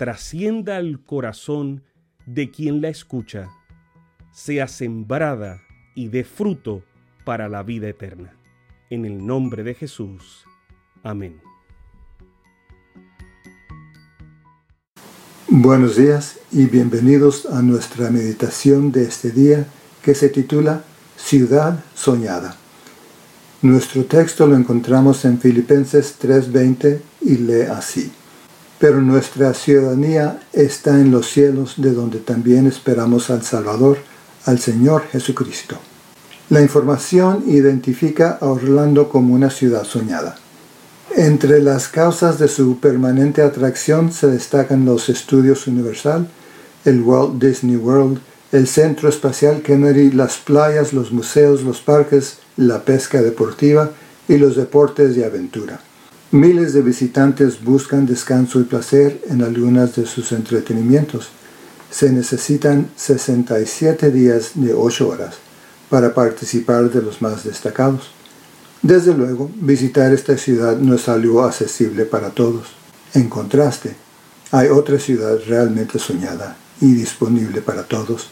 trascienda al corazón de quien la escucha, sea sembrada y dé fruto para la vida eterna. En el nombre de Jesús. Amén. Buenos días y bienvenidos a nuestra meditación de este día que se titula Ciudad Soñada. Nuestro texto lo encontramos en Filipenses 3:20 y lee así. Pero nuestra ciudadanía está en los cielos de donde también esperamos al Salvador, al Señor Jesucristo. La información identifica a Orlando como una ciudad soñada. Entre las causas de su permanente atracción se destacan los estudios Universal, el Walt Disney World, el Centro Espacial Kennedy, las playas, los museos, los parques, la pesca deportiva y los deportes de aventura. Miles de visitantes buscan descanso y placer en algunas de sus entretenimientos. Se necesitan 67 días de 8 horas para participar de los más destacados. Desde luego, visitar esta ciudad no es algo accesible para todos. En contraste, hay otra ciudad realmente soñada y disponible para todos.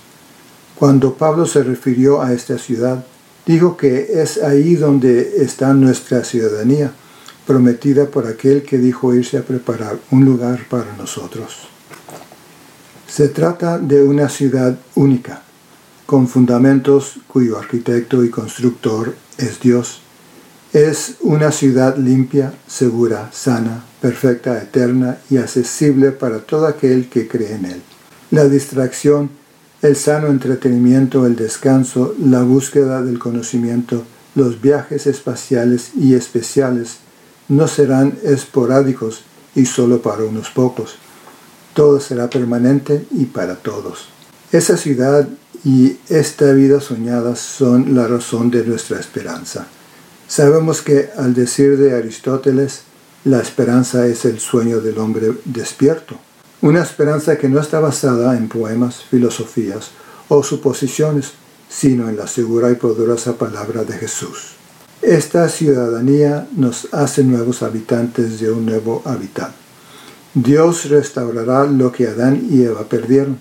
Cuando Pablo se refirió a esta ciudad, dijo que es ahí donde está nuestra ciudadanía, prometida por aquel que dijo irse a preparar un lugar para nosotros. Se trata de una ciudad única, con fundamentos cuyo arquitecto y constructor es Dios es una ciudad limpia, segura, sana, perfecta, eterna y accesible para todo aquel que cree en él. La distracción, el sano entretenimiento, el descanso, la búsqueda del conocimiento, los viajes espaciales y especiales no serán esporádicos y solo para unos pocos. Todo será permanente y para todos. Esa ciudad y esta vida soñada son la razón de nuestra esperanza. Sabemos que al decir de Aristóteles, la esperanza es el sueño del hombre despierto. Una esperanza que no está basada en poemas, filosofías o suposiciones, sino en la segura y poderosa palabra de Jesús. Esta ciudadanía nos hace nuevos habitantes de un nuevo hábitat. Dios restaurará lo que Adán y Eva perdieron,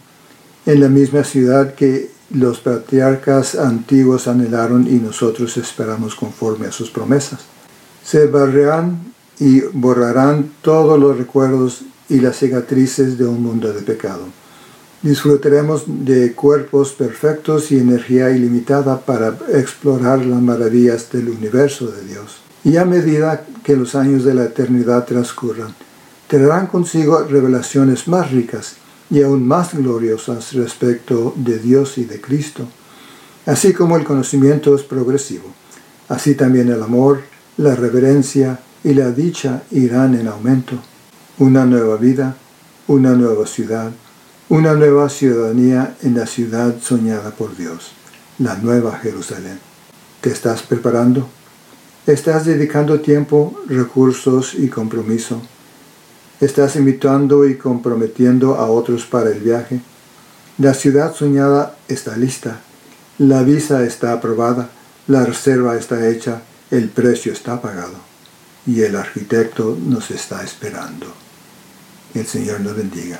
en la misma ciudad que los patriarcas antiguos anhelaron y nosotros esperamos conforme a sus promesas. Se barrerán y borrarán todos los recuerdos y las cicatrices de un mundo de pecado. Disfrutaremos de cuerpos perfectos y energía ilimitada para explorar las maravillas del universo de Dios. Y a medida que los años de la eternidad transcurran, traerán consigo revelaciones más ricas y aún más gloriosas respecto de Dios y de Cristo. Así como el conocimiento es progresivo, así también el amor, la reverencia y la dicha irán en aumento. Una nueva vida, una nueva ciudad, una nueva ciudadanía en la ciudad soñada por Dios, la nueva Jerusalén. ¿Te estás preparando? ¿Estás dedicando tiempo, recursos y compromiso? Estás invitando y comprometiendo a otros para el viaje. La ciudad soñada está lista. La visa está aprobada. La reserva está hecha. El precio está pagado. Y el arquitecto nos está esperando. El Señor nos bendiga.